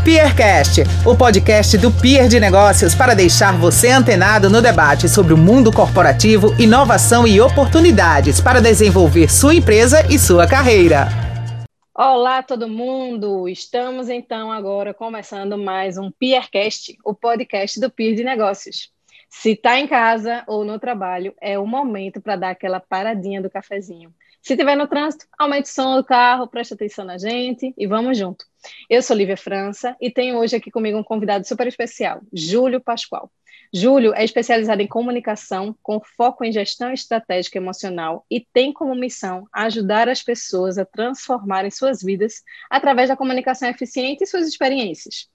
Peercast, o podcast do Peer de Negócios para deixar você antenado no debate sobre o mundo corporativo, inovação e oportunidades para desenvolver sua empresa e sua carreira. Olá, todo mundo! Estamos então agora começando mais um Peercast, o podcast do Peer de Negócios. Se está em casa ou no trabalho, é o momento para dar aquela paradinha do cafezinho se estiver no trânsito, aumente o som do carro, preste atenção na gente e vamos junto. Eu sou Lívia França e tenho hoje aqui comigo um convidado super especial, Júlio Pascoal. Júlio é especializado em comunicação com foco em gestão estratégica emocional e tem como missão ajudar as pessoas a transformarem suas vidas através da comunicação eficiente e suas experiências.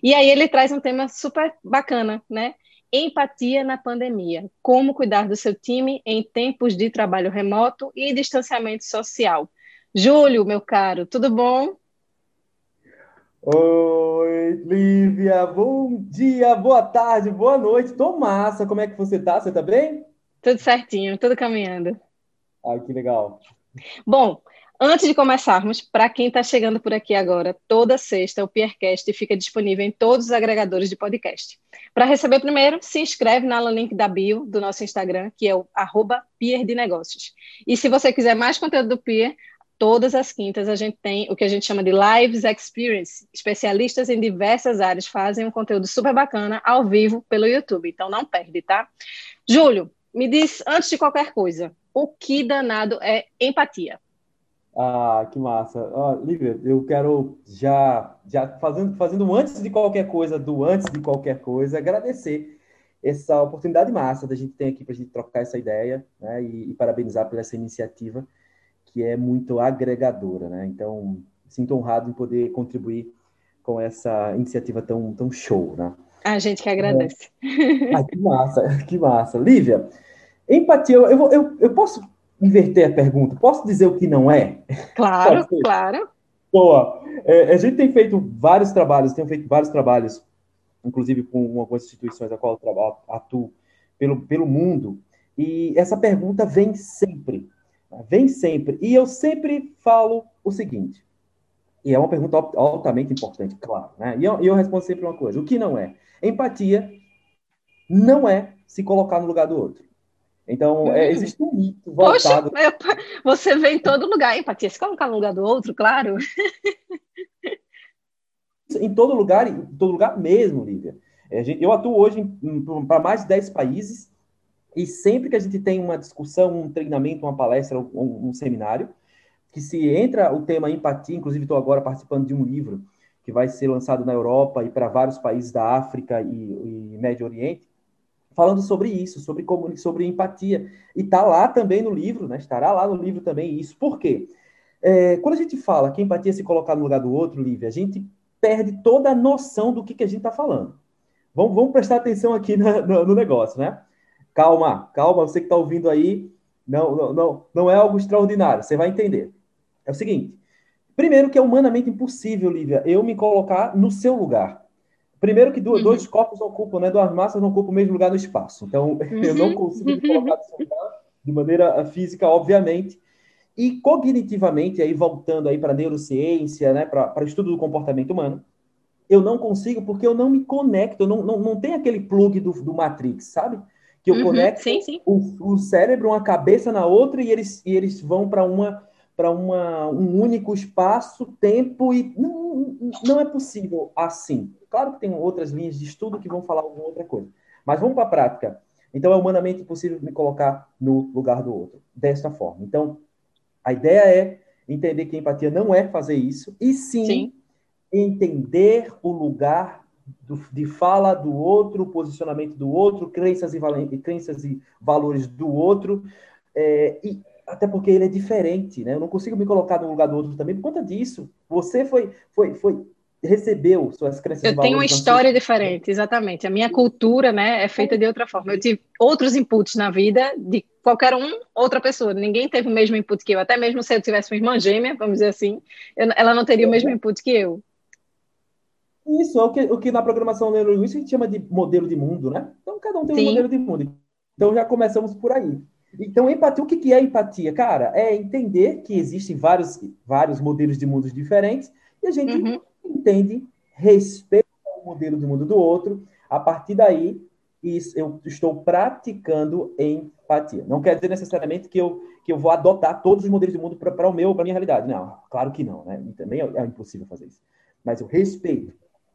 E aí ele traz um tema super bacana, né? Empatia na pandemia. Como cuidar do seu time em tempos de trabalho remoto e distanciamento social. Júlio, meu caro, tudo bom? Oi, Lívia, bom dia, boa tarde, boa noite. Tô massa, como é que você tá? Você tá bem? Tudo certinho, tudo caminhando. Ai, que legal. Bom, Antes de começarmos, para quem está chegando por aqui agora, toda sexta o Piercast fica disponível em todos os agregadores de podcast. Para receber primeiro, se inscreve no link da bio do nosso Instagram, que é o Negócios. E se você quiser mais conteúdo do Pier, todas as quintas a gente tem o que a gente chama de Lives Experience. Especialistas em diversas áreas fazem um conteúdo super bacana ao vivo pelo YouTube, então não perde, tá? Júlio, me diz, antes de qualquer coisa, o que danado é empatia? Ah, que massa. Ah, Lívia, eu quero já, já fazendo, fazendo antes de qualquer coisa, do antes de qualquer coisa, agradecer essa oportunidade massa da gente ter aqui para a gente trocar essa ideia, né? E, e, parabenizar por essa iniciativa que é muito agregadora, né? Então, sinto honrado em poder contribuir com essa iniciativa tão, tão show, né? A gente que agradece. É. Ah, que massa, que massa. Lívia, empatia, eu, eu, eu, eu posso inverter a pergunta. Posso dizer o que não é? Claro, claro. Boa. É, a gente tem feito vários trabalhos, tem feito vários trabalhos, inclusive com algumas instituições a qual eu atuo pelo, pelo mundo, e essa pergunta vem sempre. Vem sempre. E eu sempre falo o seguinte, e é uma pergunta altamente importante, claro, né? E eu, eu respondo sempre uma coisa: o que não é? Empatia não é se colocar no lugar do outro. Então, é, hum. existe um mito voltado... Poxa, você vê em todo lugar, empatia, se colocar no lugar do outro, claro. em todo lugar, em todo lugar mesmo, Lívia. É, eu atuo hoje para mais de 10 países e sempre que a gente tem uma discussão, um treinamento, uma palestra, um, um seminário, que se entra o tema empatia, inclusive estou agora participando de um livro que vai ser lançado na Europa e para vários países da África e, e Médio Oriente, falando sobre isso, sobre, sobre empatia. E está lá também no livro, né? estará lá no livro também isso. Por quê? É, quando a gente fala que empatia é se colocar no lugar do outro, Lívia, a gente perde toda a noção do que, que a gente está falando. Vamos, vamos, prestar atenção aqui na, no, no, negócio, né? Calma, calma, você que está ouvindo aí, não, não, não, não é algo extraordinário, você vai entender. É o seguinte, primeiro que é humanamente impossível, Lívia, eu me colocar no seu lugar. Primeiro que dois, uhum. dois corpos ocupam, né? Duas massas não ocupam o mesmo lugar no espaço. Então, uhum. eu não uhum. consigo me colocar lugar de maneira eh, física, obviamente. E cognitivamente, aí voltando aí para neurociência, né? Para o estudo do comportamento humano, eu não consigo porque eu não me conecto, não, não, não tem aquele plug do, do Matrix, sabe? Que eu uhum. conecto sim, sim. O, o cérebro, uma cabeça na outra e eles, e eles vão para uma para um único espaço, tempo e não, não é possível assim. Claro que tem outras linhas de estudo que vão falar alguma outra coisa. Mas vamos para a prática. Então, é humanamente impossível me colocar no lugar do outro, desta forma. Então, a ideia é entender que empatia não é fazer isso, e sim, sim. entender o lugar do, de fala do outro, posicionamento do outro, crenças e, crenças e valores do outro, é, e até porque ele é diferente, né? Eu não consigo me colocar no lugar do outro também por conta disso. Você foi, foi, foi recebeu suas crenças Eu tenho uma história diferente, exatamente. A minha cultura, né, é feita de outra forma. Eu tive outros inputs na vida de qualquer um, outra pessoa. Ninguém teve o mesmo input que eu. Até mesmo se eu tivesse uma irmã gêmea, vamos dizer assim, eu, ela não teria o mesmo input que eu. Isso, é o que, o que na programação neurolinguística a gente chama de modelo de mundo, né? Então, cada um tem Sim. um modelo de mundo. Então, já começamos por aí. Então, empatia, o que é empatia? Cara, é entender que existem vários, vários modelos de mundos diferentes e a gente uhum entende respeito ao modelo de mundo do outro, a partir daí eu estou praticando empatia. Não quer dizer necessariamente que eu, que eu vou adotar todos os modelos de mundo para o meu, para a minha realidade. Não, claro que não, né? E também é, é, impossível fazer isso. Mas eu respeito,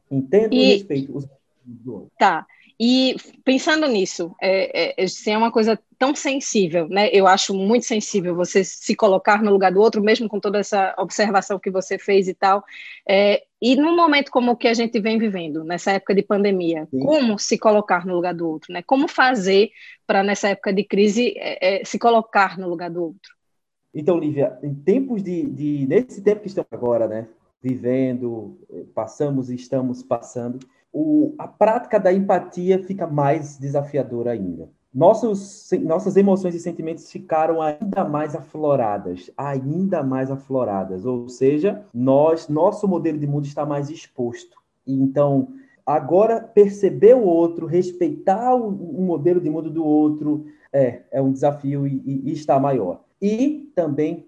entendo e, e respeito os do outro. Tá. E pensando nisso, é, é, é, é uma coisa tão sensível, né? Eu acho muito sensível você se colocar no lugar do outro, mesmo com toda essa observação que você fez e tal. É, e num momento como o que a gente vem vivendo, nessa época de pandemia, Sim. como se colocar no lugar do outro, né? Como fazer para nessa época de crise é, é, se colocar no lugar do outro? Então, Lívia, em tempos de, de nesse tempo que estamos agora, né? Vivendo, passamos e estamos passando o, a prática da empatia fica mais desafiadora ainda. Nossos, nossas emoções e sentimentos ficaram ainda mais afloradas, ainda mais afloradas. Ou seja, nós, nosso modelo de mundo está mais exposto. Então, agora perceber o outro, respeitar o, o modelo de mundo do outro, é, é um desafio e, e, e está maior. E também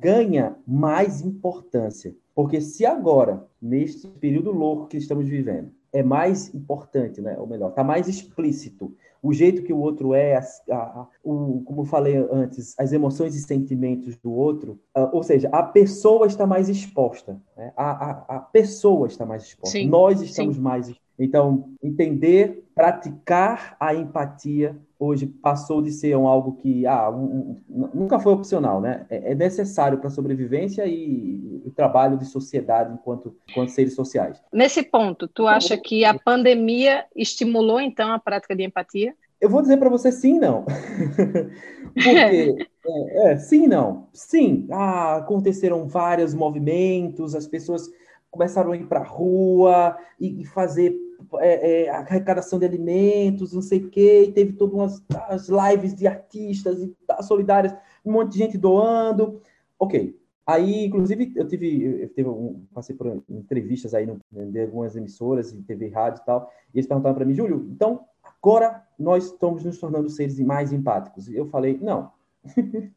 ganha mais importância. Porque se agora, neste período louco que estamos vivendo, é mais importante, né? ou melhor, está mais explícito. O jeito que o outro é, a, a, o, como eu falei antes, as emoções e sentimentos do outro, uh, ou seja, a pessoa está mais exposta. Né? A, pessoa está mais exposta. Sim, Nós estamos sim. mais Então, entender, praticar a empatia hoje passou de ser um algo que ah, um, um, nunca foi opcional, né? É, é necessário para a sobrevivência e o trabalho de sociedade enquanto, enquanto seres sociais. Nesse ponto, tu acha que a pandemia estimulou então a prática de empatia? Eu vou dizer para você sim, não. Porque é, é, sim, não. Sim, ah, aconteceram vários movimentos, as pessoas começaram a ir para a rua e, e fazer é, é, arrecadação de alimentos, não sei o quê, e teve todas as lives de artistas e solidárias, um monte de gente doando. Ok. Aí, inclusive, eu tive, eu tive um, passei por entrevistas aí no, de algumas emissoras, de TV rádio e tal, e eles perguntaram para mim, Júlio, então agora nós estamos nos tornando seres mais empáticos. E eu falei, não.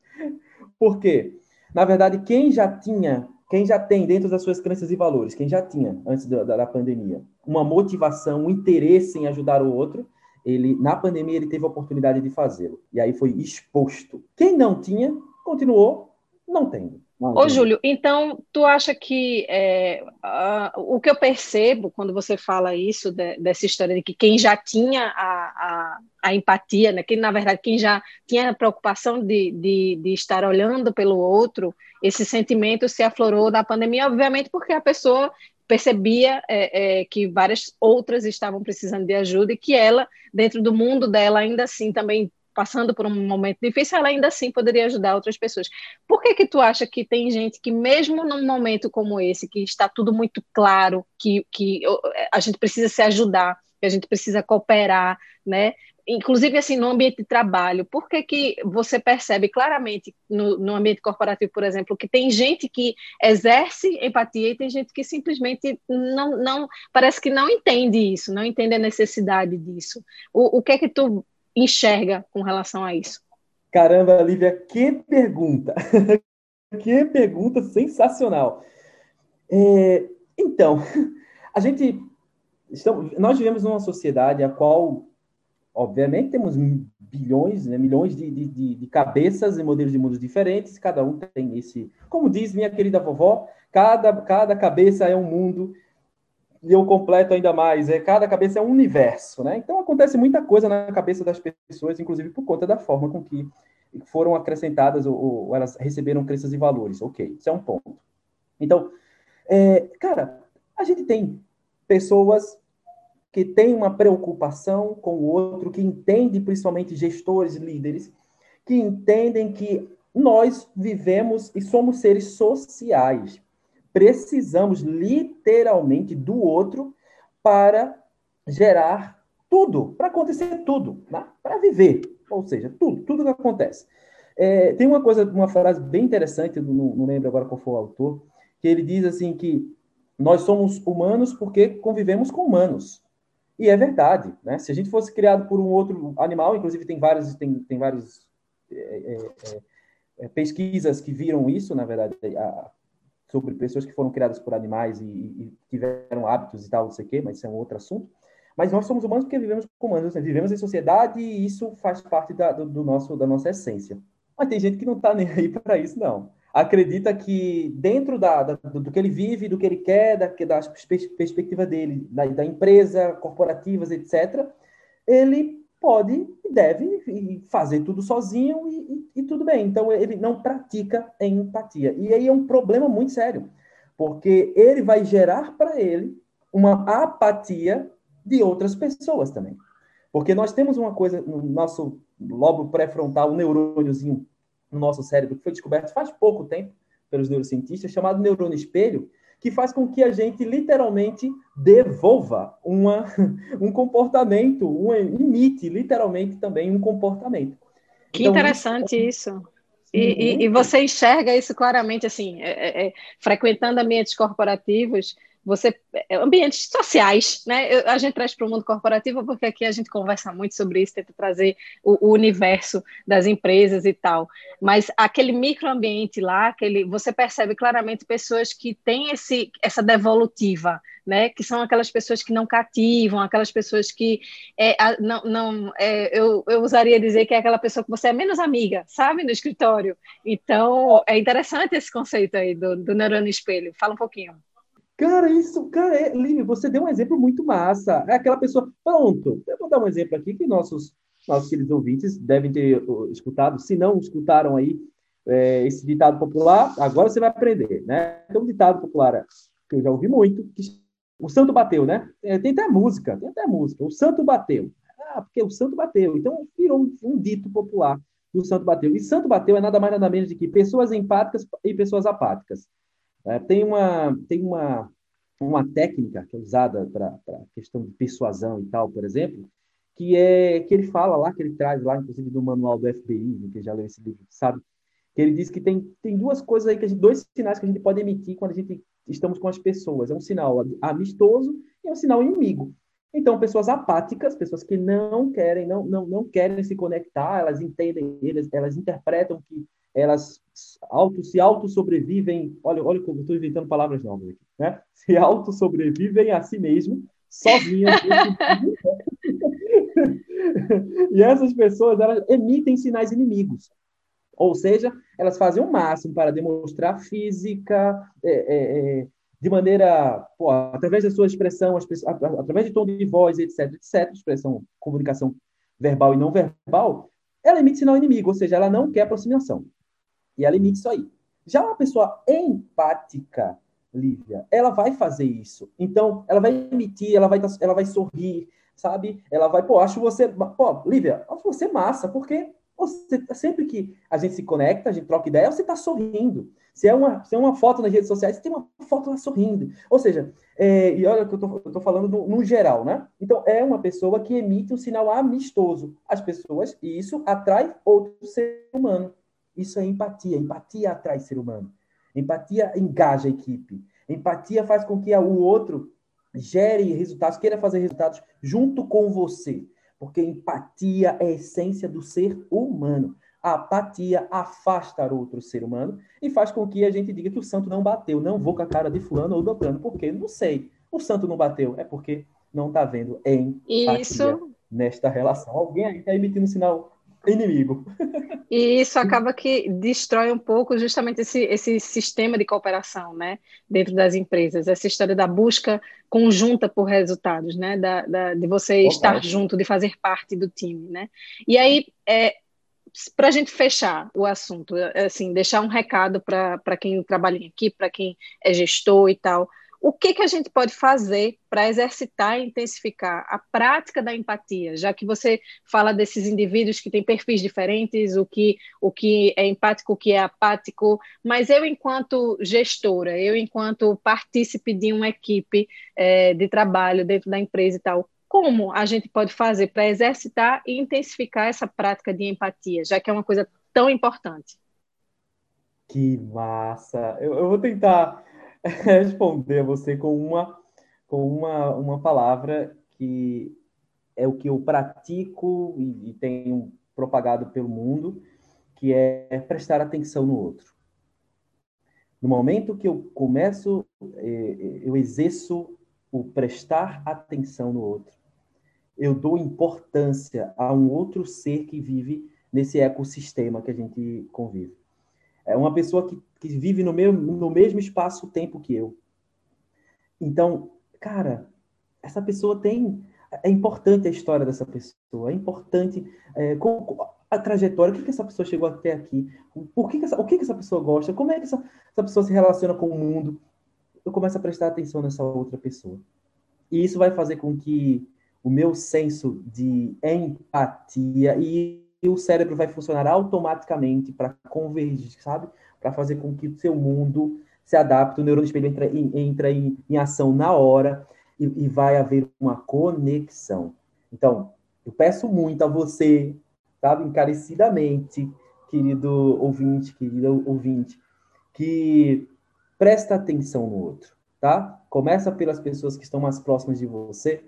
Por quê? Na verdade, quem já tinha quem já tem dentro das suas crenças e valores, quem já tinha antes da, da, pandemia, uma motivação, um interesse em ajudar o outro, ele na pandemia ele teve a oportunidade de fazê-lo e aí foi exposto. Quem não tinha, continuou não tendo. Ô, Júlio, então tu acha que é, o que eu percebo quando você fala isso, de, dessa história de que quem já tinha a, a, a, empatia, né, que na verdade quem já tinha a preocupação de, de, de estar olhando pelo outro, esse sentimento se aflorou da pandemia, obviamente porque a pessoa percebia é, é, que várias outras estavam precisando de ajuda e que ela, dentro do mundo dela, ainda assim também passando por um momento difícil, ela ainda assim poderia ajudar outras pessoas. Por que que tu acha que tem gente que mesmo num momento como esse, que está tudo muito claro, que, que a gente precisa se ajudar, que a gente precisa cooperar, né? Inclusive, assim, no ambiente de trabalho, por que, que você percebe claramente no, no ambiente corporativo, por exemplo, que tem gente que exerce empatia e tem gente que simplesmente não, não parece que não entende isso, não entende a necessidade disso. O, o que é que tu enxerga com relação a isso? Caramba, Lívia, que pergunta! que pergunta sensacional! É, então, a gente. Estamos, nós vivemos numa sociedade a qual, obviamente, temos bilhões, né, milhões de, de, de, cabeças e modelos de mundos diferentes, cada um tem esse. Como diz minha querida vovó, cada, cada cabeça é um mundo e eu completo ainda mais, é cada cabeça é um universo, né? Então acontece muita coisa na cabeça das pessoas, inclusive por conta da forma com que foram acrescentadas ou, ou elas receberam crenças e valores. Ok, isso é um ponto. Então, é, cara, a gente tem pessoas que têm uma preocupação com o outro, que entendem, principalmente gestores, líderes, que entendem que nós vivemos e somos seres sociais precisamos literalmente do outro para gerar tudo, para acontecer tudo, né? para viver, ou seja, tudo, tudo que acontece. É, tem uma coisa, uma frase bem interessante, não, não lembro agora qual foi o autor, que ele diz assim que nós somos humanos porque convivemos com humanos. E é verdade, né? Se a gente fosse criado por um outro animal, inclusive tem vários, tem, tem vários é, é, é pesquisas que viram isso, na verdade, a, sobre pessoas que foram criadas por animais e, e tiveram hábitos e tal, não sei o quê, mas isso é um outro assunto. Mas nós somos humanos porque vivemos com humanos, né? vivemos em sociedade e isso faz parte da, do, do, nosso, da nossa essência. Mas tem gente que não está nem aí para isso, não. Acredita que dentro da, da, do, que ele vive, do que ele quer, da, da perspectiva dele, da, da empresa, corporativas, etc., ele pode e deve fazer tudo sozinho e, e, e, tudo bem. Então, ele não pratica empatia. E aí é um problema muito sério, porque ele vai gerar para ele uma apatia de outras pessoas também. Porque nós temos uma coisa no nosso lobo pré-frontal, um neurôniozinho no nosso cérebro, que foi descoberto faz pouco tempo pelos neurocientistas, chamado neurônio espelho, que faz com que a gente literalmente devolva uma, um comportamento, um, imite literalmente também um comportamento. Que então, interessante isso. isso. E, e, e, você enxerga isso claramente, assim, é, é, é frequentando ambientes corporativos, você é, ambientes sociais, né? Eu, a gente traz para o mundo corporativo porque aqui a gente conversa muito sobre isso, tenta trazer o, o, universo das empresas e tal. Mas aquele microambiente lá, aquele, você percebe claramente pessoas que têm esse, essa devolutiva, né? Que são aquelas pessoas que não cativam, aquelas pessoas que é, não, não é, eu, eu usaria dizer que é aquela pessoa que você é menos amiga, sabe, no escritório. Então é interessante esse conceito aí do, do neurônio espelho. Fala um pouquinho. Cara, isso, cara, é, Lívia, você deu um exemplo muito massa. É aquela pessoa. Pronto, eu vou dar um exemplo aqui que nossos, nossos queridos ouvintes devem ter escutado. Se não escutaram aí é, esse ditado popular, agora você vai aprender, né? Tem um ditado popular que eu já ouvi muito, que o santo bateu, né? É, tem até música, tem até música. O santo bateu. Ah, porque o santo bateu. Então virou um, um dito popular do santo bateu. E santo bateu é nada mais nada menos do que pessoas empáticas e pessoas apáticas. É, tem uma, tem uma, uma técnica que é usada para a questão de persuasão e tal, por exemplo, que é que ele fala lá, que ele traz lá, inclusive do manual do FBI, que já leu esse livro, sabe? Que ele diz que tem, tem duas coisas aí, que gente, dois sinais que a gente pode emitir quando a gente estamos com as pessoas. É um sinal amistoso e é um sinal inimigo. Então, pessoas apáticas, pessoas que não querem, não, não, não querem se conectar, elas entendem, elas, elas interpretam que elas auto, se auto-sobrevivem, olha, olha como estou inventando palavras novas aqui, né? Se auto-sobrevivem a si mesmo, sozinhas. e essas pessoas, elas emitem sinais inimigos. Ou seja, elas fazem o máximo para demonstrar física, é, é, é, de maneira, pô, através da sua expressão, através de tom de voz, etc, etc, expressão, comunicação verbal e não verbal, ela emite sinal inimigo, ou seja, ela não quer aproximação. E ela emite isso aí. Já uma pessoa empática, Lívia, ela vai fazer isso. Então, ela vai emitir, ela vai, tá, ela vai sorrir, sabe? Ela vai, pô, acho você, pô, Lívia, acho você massa, porque você, sempre que a gente se conecta, a gente troca ideia, você está sorrindo. Se é, uma, se é uma foto nas redes sociais, você tem uma foto lá sorrindo. Ou seja, é, e olha que eu estou falando no, no, geral, né? Então, é uma pessoa que emite um sinal amistoso às pessoas, e isso atrai outro ser humano. Isso é empatia. Empatia atrai ser humano. Empatia engaja a equipe. Empatia faz com que o outro gere resultados, queira fazer resultados junto com você. Porque empatia é a essência do ser humano. A apatia afasta outro ser humano e faz com que a gente diga que o santo não bateu. Não vou com a cara de fulano ou do plano. Porque não sei. O santo não bateu. É porque não está vendo em Isso. nesta relação. Alguém aí está emitindo um sinal inimigo. E isso acaba que destrói um pouco justamente esse, esse sistema de cooperação, né, dentro das empresas, essa história da busca conjunta por resultados, né, da, da de você Opa. estar junto, de fazer parte do time, né. E aí, é, para a gente fechar o assunto, assim, deixar um recado para quem trabalha aqui, para quem é gestor e tal, o que, que a gente pode fazer para exercitar e intensificar a prática da empatia, já que você fala desses indivíduos que têm perfis diferentes, o que, o que é empático, o que é apático, mas eu, enquanto gestora, eu, enquanto partícipe de uma equipe é, de trabalho dentro da empresa e tal, como a gente pode fazer para exercitar e intensificar essa prática de empatia, já que é uma coisa tão importante? Que massa! Eu, eu vou tentar responder a você com uma, com uma, uma palavra que é o que eu pratico e, e tenho propagado pelo mundo, que é prestar atenção no outro. No momento que eu começo, é, eu exerço o prestar atenção no outro, eu dou importância a um outro ser que vive nesse ecossistema que a gente convive. É uma pessoa que, que vive no, meu, no mesmo espaço-tempo que eu. Então, cara, essa pessoa tem. É importante a história dessa pessoa, é importante é, com, a trajetória, o que, que essa pessoa chegou até aqui, por que, que essa, o que, que essa pessoa gosta, como é que essa, essa pessoa se relaciona com o mundo. Eu começo a prestar atenção nessa outra pessoa. E isso vai fazer com que o meu senso de empatia e o cérebro vai funcionar automaticamente para convergir, sabe? Para fazer com que o seu mundo se adapte, o neurônio espelho entra, entra em, em ação na hora e, e vai haver uma conexão. Então, eu peço muito a você, sabe, encarecidamente, querido ouvinte, querida ouvinte, que presta atenção no outro, tá? Começa pelas pessoas que estão mais próximas de você,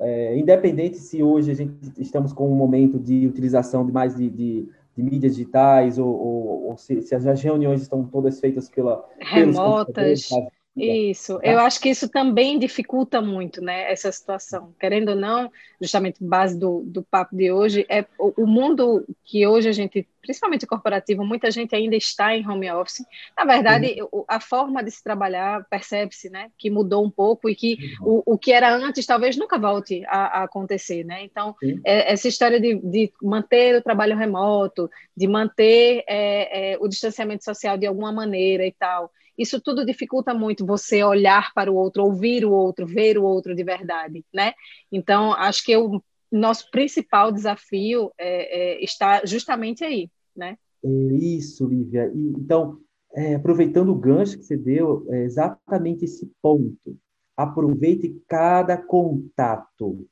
é, independente se hoje a gente estamos com um momento de utilização de mais de, de, de mídias digitais ou, ou, ou se, se, as reuniões estão todas feitas pela remotas. Isso, tá? eu acho que isso também dificulta muito, né, essa situação. Querendo ou não, justamente base do, do papo de hoje, é o, o mundo que hoje a gente, principalmente corporativo, muita gente ainda está em home office. Na verdade, uhum. a forma de se trabalhar percebe-se, né, que mudou um pouco e que uhum. o, o que era antes talvez nunca volte a, a acontecer, né. Então, é, essa história de, de manter o trabalho remoto, de manter é, é, o distanciamento social de alguma maneira e tal isso tudo dificulta muito você olhar para o outro, ouvir o outro, ver o outro de verdade, né? Então, acho que o nosso principal desafio é, é, está justamente aí, né? É isso, Lívia. E, então, é, aproveitando o gancho que você deu, é exatamente esse ponto. Aproveite cada contato.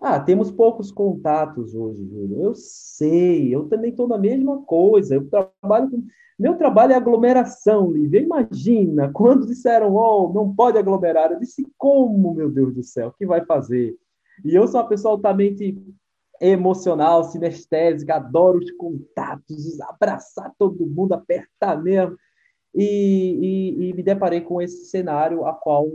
Ah, temos poucos contatos hoje, Júlio. Eu sei, eu também estou na mesma coisa. Eu trabalho com meu trabalho é aglomeração, Lívia. Imagina, quando disseram, oh, não pode aglomerar, eu disse, como, meu Deus do céu, o que vai fazer? E eu sou uma pessoa altamente emocional, sinestésica, adoro os contatos, abraçar todo mundo, apertar mesmo. E, e, e me deparei com esse cenário a qual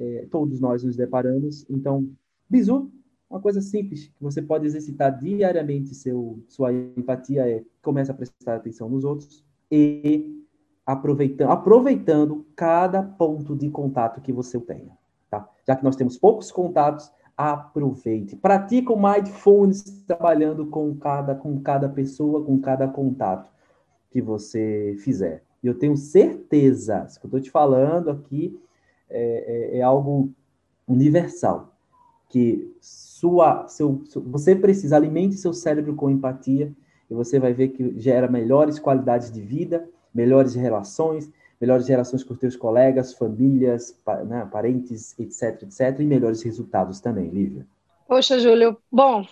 é, todos nós nos deparamos. Então, bisu, uma coisa simples que você pode exercitar diariamente seu, sua empatia é começa a prestar atenção nos outros, e aproveitando, aproveitando cada ponto de contato que você tenha. Tá? Já que nós temos poucos contatos, aproveite. Pratique o mindfulness trabalhando com cada, com cada pessoa, com cada contato que você fizer. E eu tenho certeza, isso que eu estou te falando aqui é, é, é, algo universal, que sua, seu, você precisa, alimente seu cérebro com empatia, e você vai ver que gera melhores qualidades de vida, melhores relações, melhores relações com os teus colegas, famílias, né, parentes, etc, etc, e melhores resultados também, Lívia. Poxa, Júlio, bom,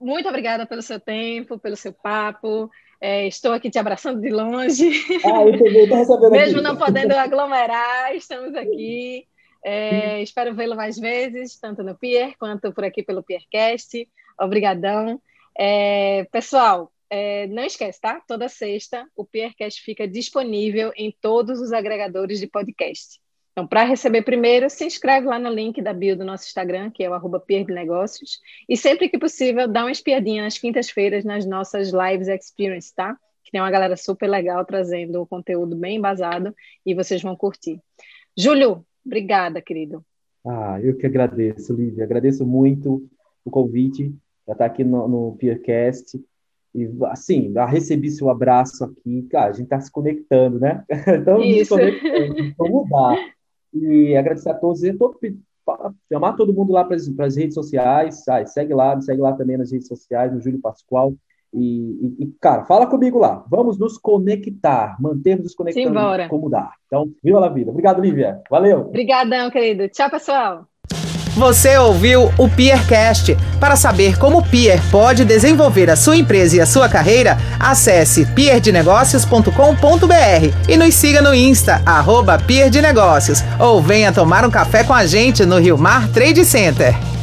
muito obrigada pelo seu tempo, pelo seu papo. É, estou aqui te abraçando de longe. Ah, eu estou recebendo Mesmo aqui. não podendo aglomerar, estamos aqui. É, espero vê-lo mais vezes, tanto no Pier quanto por aqui pelo Piercast. Obrigadão. É, pessoal, é, não esquece, tá? Toda sexta o Piercast fica disponível em todos os agregadores de podcast. Então, para receber primeiro, se inscreve lá no link da bio do nosso Instagram, que é o arroba Negócios. E sempre que possível, dá uma espiadinha nas quintas-feiras nas nossas Lives Experience, tá? Que tem uma galera super legal trazendo o conteúdo bem embasado e vocês vão curtir. Júlio, obrigada, querido. Ah, eu que agradeço, Lívia. Agradeço muito o convite para estar aqui no, no Peercast. E assim, recebi seu abraço aqui, cara, a gente está se conectando, né? Conectando, vamos mudar. E agradecer a todos, e todo, chamar todo mundo lá para as redes sociais, ah, segue lá, segue lá também nas redes sociais, no Júlio Pascoal. E, e, cara, fala comigo lá. Vamos nos conectar, mantermos nos conectando Simbora. como dá. Então, viva a vida. Obrigado, Lívia. Valeu. Obrigadão, querido. Tchau, pessoal. Você ouviu o Peercast. Para saber como o Peer pode desenvolver a sua empresa e a sua carreira, acesse peerdenegócios.com.br e nos siga no Insta, arroba Peer de Negócios, ou venha tomar um café com a gente no Rio Mar Trade Center.